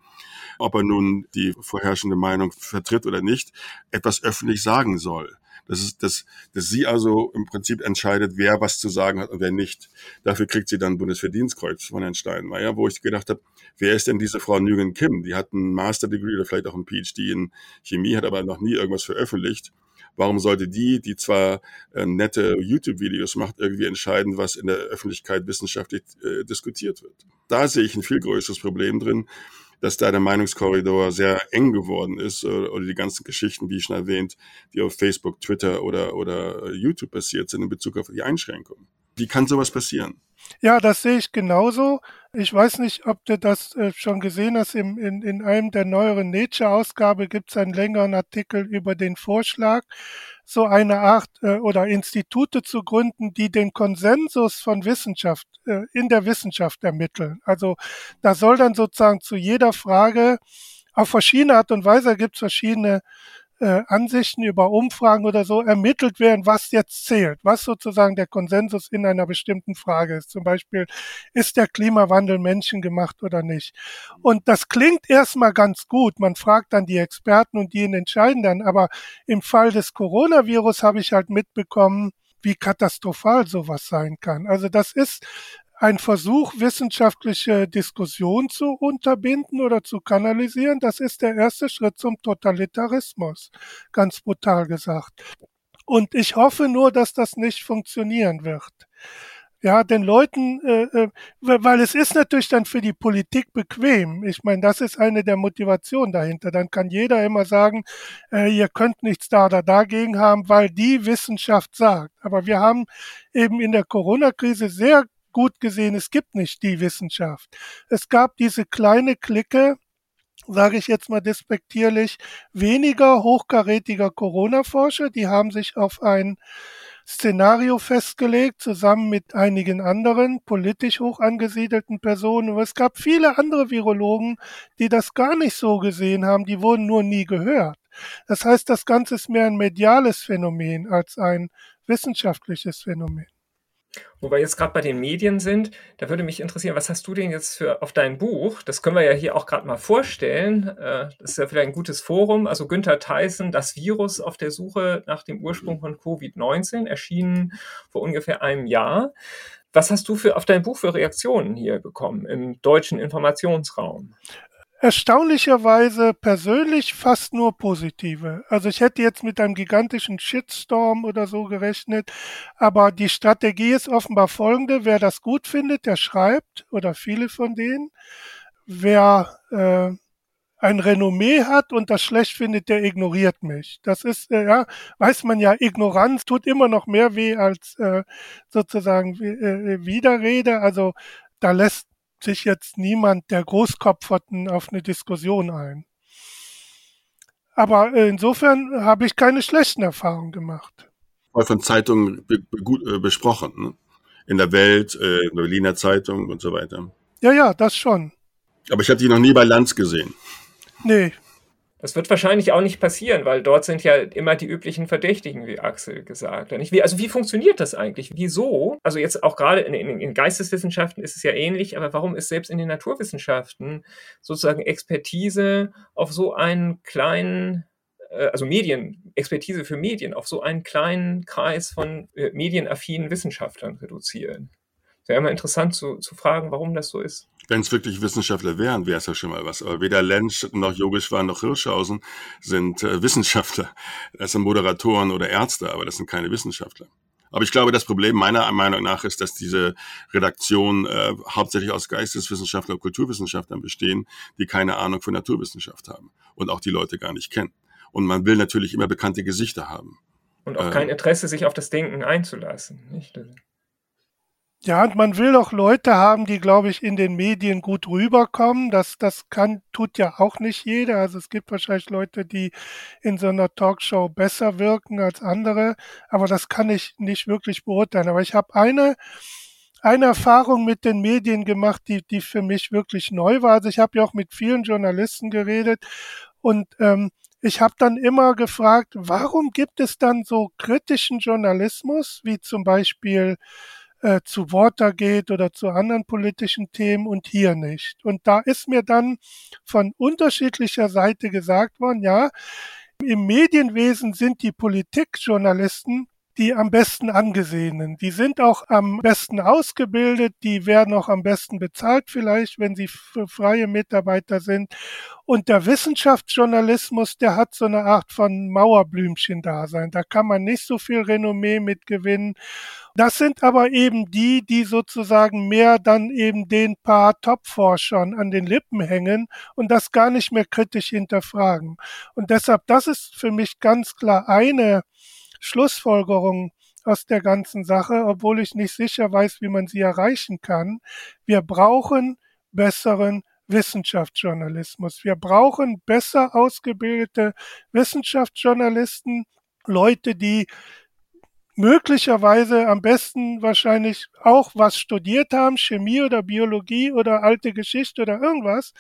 ob er nun die vorherrschende Meinung vertritt oder nicht, etwas öffentlich sagen soll. Das ist, dass, dass sie also im Prinzip entscheidet, wer was zu sagen hat und wer nicht. Dafür kriegt sie dann Bundesverdienstkreuz von Herrn Steinmeier, wo ich gedacht habe, wer ist denn diese Frau Nguyen Kim? Die hat einen Master Degree oder vielleicht auch einen PhD in Chemie, hat aber noch nie irgendwas veröffentlicht. Warum sollte die, die zwar äh, nette YouTube-Videos macht, irgendwie entscheiden, was in der Öffentlichkeit wissenschaftlich äh, diskutiert wird? Da sehe ich ein viel größeres Problem drin, dass da der Meinungskorridor sehr eng geworden ist oder, äh, oder die ganzen Geschichten, wie schon erwähnt, die auf Facebook, Twitter oder, oder YouTube passiert sind in Bezug auf die Einschränkungen. Wie kann sowas passieren? Ja, das sehe ich genauso. Ich weiß nicht, ob du das äh, schon gesehen hast. Im, in, in einem der neueren Nature-Ausgabe gibt es einen längeren Artikel über den Vorschlag, so eine Art äh, oder Institute zu gründen, die den Konsensus von Wissenschaft äh, in der Wissenschaft ermitteln. Also da soll dann sozusagen zu jeder Frage auf verschiedene Art und Weise gibt es verschiedene äh, Ansichten über Umfragen oder so ermittelt werden, was jetzt zählt, was sozusagen der Konsensus in einer bestimmten Frage ist. Zum Beispiel, ist der Klimawandel menschengemacht oder nicht? Und das klingt erstmal ganz gut. Man fragt dann die Experten und die entscheiden dann. Aber im Fall des Coronavirus habe ich halt mitbekommen, wie katastrophal sowas sein kann. Also das ist ein Versuch, wissenschaftliche Diskussion zu unterbinden oder zu kanalisieren, das ist der erste Schritt zum Totalitarismus, ganz brutal gesagt. Und ich hoffe nur, dass das nicht funktionieren wird. Ja, den Leuten, äh, äh, weil es ist natürlich dann für die Politik bequem. Ich meine, das ist eine der Motivationen dahinter. Dann kann jeder immer sagen, äh, ihr könnt nichts da oder dagegen haben, weil die Wissenschaft sagt. Aber wir haben eben in der Corona-Krise sehr gut gesehen, es gibt nicht die Wissenschaft. Es gab diese kleine Clique, sage ich jetzt mal despektierlich, weniger hochkarätiger Corona-Forscher, die haben sich auf ein Szenario festgelegt, zusammen mit einigen anderen politisch hoch angesiedelten Personen. Aber es gab viele andere Virologen, die das gar nicht so gesehen haben, die wurden nur nie gehört. Das heißt, das Ganze ist mehr ein mediales Phänomen als ein wissenschaftliches Phänomen. Wo wir jetzt gerade bei den Medien sind, da würde mich interessieren, was hast du denn jetzt für auf dein Buch? Das können wir ja hier auch gerade mal vorstellen. Äh, das ist ja vielleicht ein gutes Forum. Also Günther Theissen, das Virus auf der Suche nach dem Ursprung von Covid-19, erschienen vor ungefähr einem Jahr. Was hast du für auf dein Buch für Reaktionen hier bekommen im deutschen Informationsraum? Erstaunlicherweise persönlich fast nur positive. Also ich hätte jetzt mit einem gigantischen Shitstorm oder so gerechnet, aber die Strategie ist offenbar folgende. Wer das gut findet, der schreibt oder viele von denen. Wer äh, ein Renommee hat und das schlecht findet, der ignoriert mich. Das ist, äh, ja, weiß man ja, Ignoranz tut immer noch mehr weh als äh, sozusagen äh, Widerrede. Also da lässt sich jetzt niemand der Großkopferten auf eine Diskussion ein. Aber äh, insofern habe ich keine schlechten Erfahrungen gemacht. Von Zeitungen be be besprochen, ne? in der Welt, äh, in der Berliner Zeitung und so weiter. Ja, ja, das schon. Aber ich habe die noch nie bei Lanz gesehen. Nee. Das wird wahrscheinlich auch nicht passieren, weil dort sind ja immer die üblichen Verdächtigen, wie Axel gesagt hat. Also wie funktioniert das eigentlich? Wieso? Also jetzt auch gerade in, in, in, Geisteswissenschaften ist es ja ähnlich, aber warum ist selbst in den Naturwissenschaften sozusagen Expertise auf so einen kleinen, äh, also Medien, Expertise für Medien auf so einen kleinen Kreis von äh, medienaffinen Wissenschaftlern reduzieren? Wäre immer interessant zu, zu fragen, warum das so ist. Wenn es wirklich Wissenschaftler wären, wäre es ja schon mal was. Aber weder Lensch noch Yogeshwar noch Hirschhausen sind äh, Wissenschaftler. Das sind Moderatoren oder Ärzte, aber das sind keine Wissenschaftler. Aber ich glaube, das Problem meiner Meinung nach ist, dass diese Redaktion äh, hauptsächlich aus Geisteswissenschaftlern und Kulturwissenschaftlern bestehen, die keine Ahnung von Naturwissenschaft haben und auch die Leute gar nicht kennen. Und man will natürlich immer bekannte Gesichter haben. Und auch äh, kein Interesse, sich auf das Denken einzulassen. Nicht? Ja, und man will auch Leute haben, die, glaube ich, in den Medien gut rüberkommen. Das, das kann, tut ja auch nicht jeder. Also es gibt wahrscheinlich Leute, die in so einer Talkshow besser wirken als andere. Aber das kann ich nicht wirklich beurteilen. Aber ich habe eine, eine Erfahrung mit den Medien gemacht, die, die für mich wirklich neu war. Also ich habe ja auch mit vielen Journalisten geredet und ähm, ich habe dann immer gefragt, warum gibt es dann so kritischen Journalismus, wie zum Beispiel äh, zu Watergate oder zu anderen politischen Themen und hier nicht. Und da ist mir dann von unterschiedlicher Seite gesagt worden, ja, im Medienwesen sind die Politikjournalisten die am besten angesehenen. Die sind auch am besten ausgebildet, die werden auch am besten bezahlt vielleicht, wenn sie freie Mitarbeiter sind. Und der Wissenschaftsjournalismus, der hat so eine Art von Mauerblümchen-Dasein. Da kann man nicht so viel Renommee mitgewinnen. Das sind aber eben die, die sozusagen mehr dann eben den paar Top-Forschern an den Lippen hängen und das gar nicht mehr kritisch hinterfragen. Und deshalb, das ist für mich ganz klar eine Schlussfolgerung aus der ganzen Sache, obwohl ich nicht sicher weiß, wie man sie erreichen kann. Wir brauchen besseren Wissenschaftsjournalismus. Wir brauchen besser ausgebildete Wissenschaftsjournalisten, Leute, die möglicherweise am besten wahrscheinlich auch was studiert haben, Chemie oder Biologie oder alte Geschichte oder irgendwas,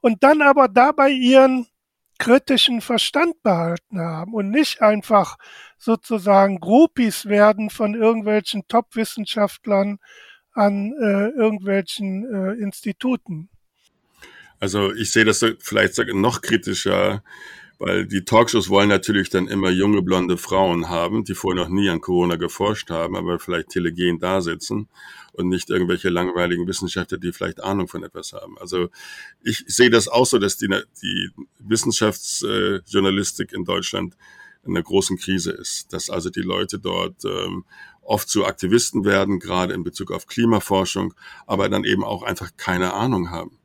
und dann aber dabei ihren kritischen Verstand behalten haben und nicht einfach sozusagen Groupies werden von irgendwelchen Top-Wissenschaftlern an äh, irgendwelchen äh, Instituten. Also ich sehe das vielleicht noch kritischer weil die Talkshows wollen natürlich dann immer junge blonde Frauen haben, die vorher noch nie an Corona geforscht haben, aber vielleicht telegen da sitzen und nicht irgendwelche langweiligen Wissenschaftler, die vielleicht Ahnung von etwas haben. Also ich sehe das auch so, dass die, die Wissenschaftsjournalistik in Deutschland in einer großen Krise ist, dass also die Leute dort ähm, oft zu Aktivisten werden, gerade in Bezug auf Klimaforschung, aber dann eben auch einfach keine Ahnung haben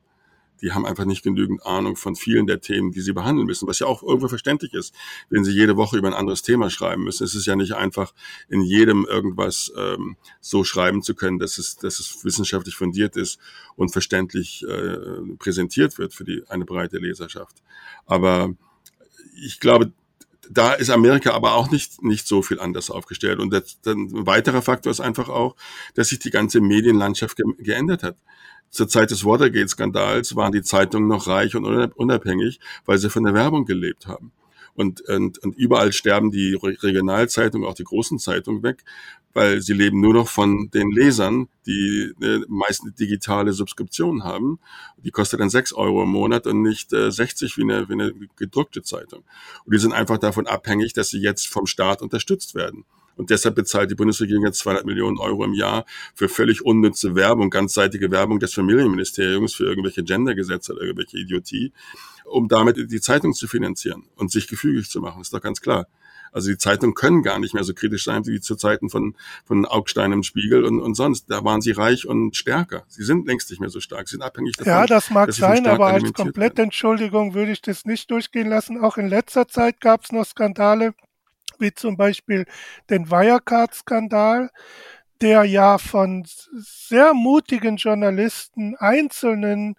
die haben einfach nicht genügend Ahnung von vielen der Themen, die sie behandeln müssen, was ja auch irgendwo verständlich ist, wenn sie jede Woche über ein anderes Thema schreiben müssen. Es ist ja nicht einfach, in jedem irgendwas ähm, so schreiben zu können, dass es, dass es wissenschaftlich fundiert ist und verständlich äh, präsentiert wird für die, eine breite Leserschaft. Aber ich glaube, da ist Amerika aber auch nicht, nicht so viel anders aufgestellt. Und das, ein weiterer Faktor ist einfach auch, dass sich die ganze Medienlandschaft ge geändert hat. Zur Zeit des Watergate-Skandals waren die Zeitungen noch reich und unabhängig, weil sie von der Werbung gelebt haben. Und, und, und überall sterben die Regionalzeitungen, auch die großen Zeitungen weg, weil sie leben nur noch von den Lesern, die äh, meist eine digitale Subskription haben. Die kostet dann sechs Euro im Monat und nicht äh, 60 wie eine, wie eine gedruckte Zeitung. Und die sind einfach davon abhängig, dass sie jetzt vom Staat unterstützt werden. Und deshalb bezahlt die Bundesregierung jetzt 200 Millionen Euro im Jahr für völlig unnütze Werbung, ganzseitige Werbung des Familienministeriums für irgendwelche Gendergesetze oder irgendwelche Idiotie, um damit die Zeitung zu finanzieren und sich gefügig zu machen. Ist doch ganz klar. Also die Zeitungen können gar nicht mehr so kritisch sein wie zu Zeiten von, von Augstein im Spiegel und, und sonst. Da waren sie reich und stärker. Sie sind längst nicht mehr so stark. Sie sind abhängig davon. Ja, das mag sein, aber als Komplettentschuldigung würde ich das nicht durchgehen lassen. Auch in letzter Zeit gab es noch Skandale, wie zum Beispiel den Wirecard-Skandal der ja von sehr mutigen Journalisten, einzelnen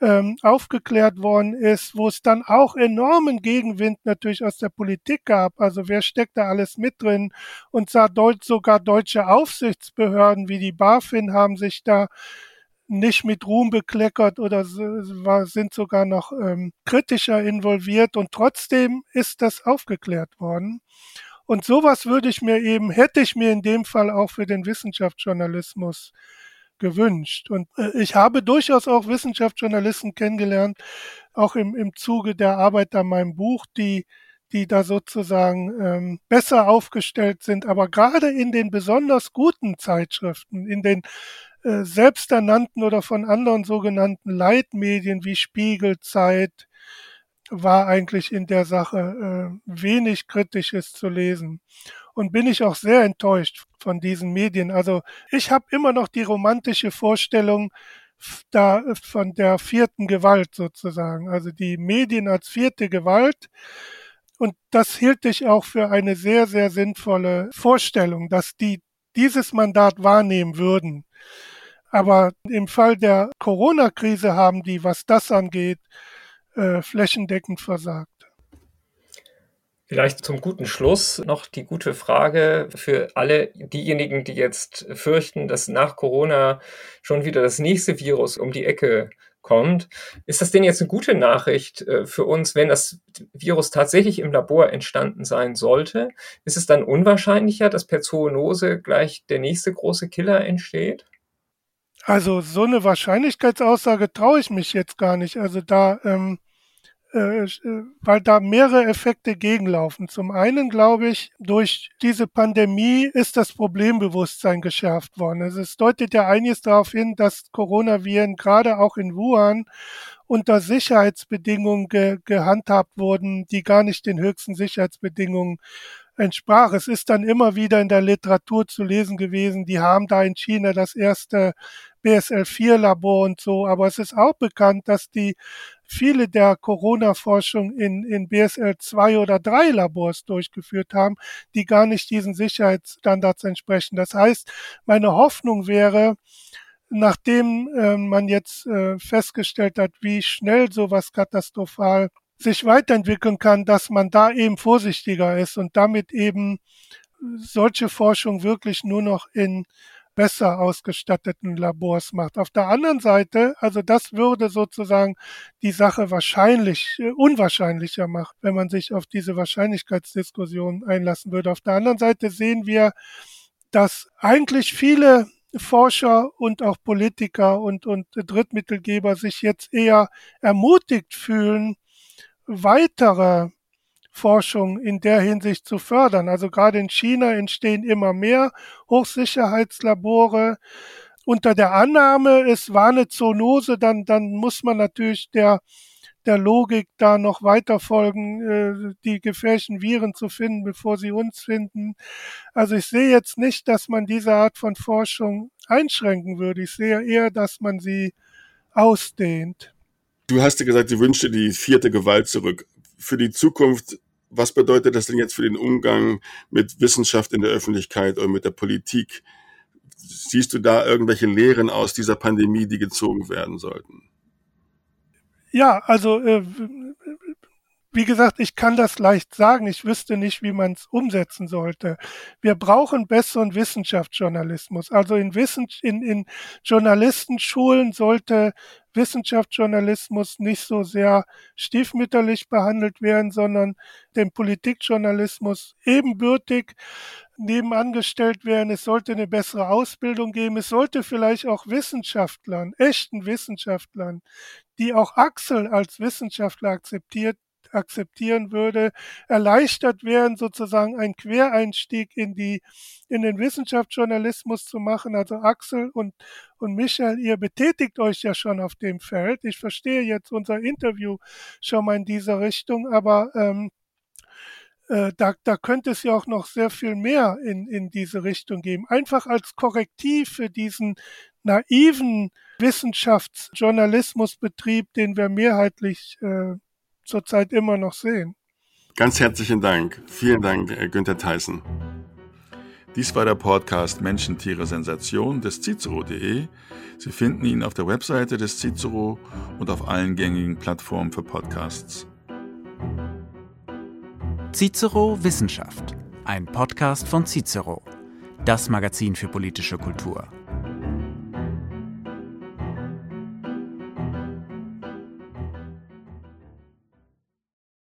ähm, aufgeklärt worden ist, wo es dann auch enormen Gegenwind natürlich aus der Politik gab. Also wer steckt da alles mit drin? Und sogar deutsche Aufsichtsbehörden wie die BaFin haben sich da nicht mit Ruhm bekleckert oder sind sogar noch ähm, kritischer involviert und trotzdem ist das aufgeklärt worden. Und sowas würde ich mir eben, hätte ich mir in dem Fall auch für den Wissenschaftsjournalismus gewünscht. Und äh, ich habe durchaus auch Wissenschaftsjournalisten kennengelernt, auch im, im Zuge der Arbeit an meinem Buch, die die da sozusagen ähm, besser aufgestellt sind. Aber gerade in den besonders guten Zeitschriften, in den äh, selbsternannten oder von anderen sogenannten Leitmedien wie Spiegel, Zeit, war eigentlich in der Sache äh, wenig Kritisches zu lesen und bin ich auch sehr enttäuscht von diesen Medien. Also ich habe immer noch die romantische Vorstellung da von der vierten Gewalt sozusagen, also die Medien als vierte Gewalt. Und das hielt ich auch für eine sehr, sehr sinnvolle Vorstellung, dass die dieses Mandat wahrnehmen würden. Aber im Fall der Corona-Krise haben die, was das angeht, äh, flächendeckend versagt. Vielleicht zum guten Schluss noch die gute Frage für alle diejenigen, die jetzt fürchten, dass nach Corona schon wieder das nächste Virus um die Ecke kommt. Ist das denn jetzt eine gute Nachricht äh, für uns, wenn das Virus tatsächlich im Labor entstanden sein sollte? Ist es dann unwahrscheinlicher, dass per Zoonose gleich der nächste große Killer entsteht? Also so eine Wahrscheinlichkeitsaussage traue ich mich jetzt gar nicht. Also da ähm, äh, äh, weil da mehrere Effekte gegenlaufen. Zum einen glaube ich, durch diese Pandemie ist das Problembewusstsein geschärft worden. Also es deutet ja einiges darauf hin, dass Coronaviren gerade auch in Wuhan unter Sicherheitsbedingungen ge gehandhabt wurden, die gar nicht den höchsten Sicherheitsbedingungen entsprach. Es ist dann immer wieder in der Literatur zu lesen gewesen, die haben da in China das erste BSL-4-Labor und so, aber es ist auch bekannt, dass die viele der Corona-Forschung in, in BSL 2 oder 3 Labors durchgeführt haben, die gar nicht diesen Sicherheitsstandards entsprechen. Das heißt, meine Hoffnung wäre, nachdem äh, man jetzt äh, festgestellt hat, wie schnell sowas katastrophal sich weiterentwickeln kann, dass man da eben vorsichtiger ist und damit eben solche Forschung wirklich nur noch in besser ausgestatteten Labors macht. Auf der anderen Seite, also das würde sozusagen die Sache wahrscheinlich, äh, unwahrscheinlicher machen, wenn man sich auf diese Wahrscheinlichkeitsdiskussion einlassen würde. Auf der anderen Seite sehen wir, dass eigentlich viele Forscher und auch Politiker und, und Drittmittelgeber sich jetzt eher ermutigt fühlen, weitere Forschung in der Hinsicht zu fördern. Also gerade in China entstehen immer mehr Hochsicherheitslabore. Unter der Annahme, es war eine Zoonose, dann, dann muss man natürlich der, der Logik da noch weiter folgen, äh, die gefährlichen Viren zu finden, bevor sie uns finden. Also ich sehe jetzt nicht, dass man diese Art von Forschung einschränken würde. Ich sehe eher, dass man sie ausdehnt. Du hast ja gesagt, du wünschst die vierte Gewalt zurück. Für die Zukunft was bedeutet das denn jetzt für den Umgang mit Wissenschaft in der Öffentlichkeit oder mit der Politik? Siehst du da irgendwelche Lehren aus dieser Pandemie, die gezogen werden sollten? Ja, also äh, wie gesagt, ich kann das leicht sagen. Ich wüsste nicht, wie man es umsetzen sollte. Wir brauchen besseren Wissenschaftsjournalismus. Also in, Wissen, in, in Journalistenschulen sollte Wissenschaftsjournalismus nicht so sehr stiefmütterlich behandelt werden, sondern dem Politikjournalismus ebenbürtig nebenangestellt werden. Es sollte eine bessere Ausbildung geben. Es sollte vielleicht auch Wissenschaftlern, echten Wissenschaftlern, die auch Axel als Wissenschaftler akzeptiert, akzeptieren würde, erleichtert werden, sozusagen einen Quereinstieg in die, in den Wissenschaftsjournalismus zu machen. Also Axel und, und Michael, ihr betätigt euch ja schon auf dem Feld. Ich verstehe jetzt unser Interview schon mal in dieser Richtung, aber ähm, äh, da, da könnte es ja auch noch sehr viel mehr in, in diese Richtung geben. Einfach als Korrektiv für diesen naiven Wissenschaftsjournalismusbetrieb, den wir mehrheitlich äh, zurzeit immer noch sehen. Ganz herzlichen Dank. Vielen Dank, äh, Günther Theissen. Dies war der Podcast Menschen, Tiere, Sensation des Cicero.de. Sie finden ihn auf der Webseite des Cicero und auf allen gängigen Plattformen für Podcasts. Cicero Wissenschaft, ein Podcast von Cicero, das Magazin für politische Kultur.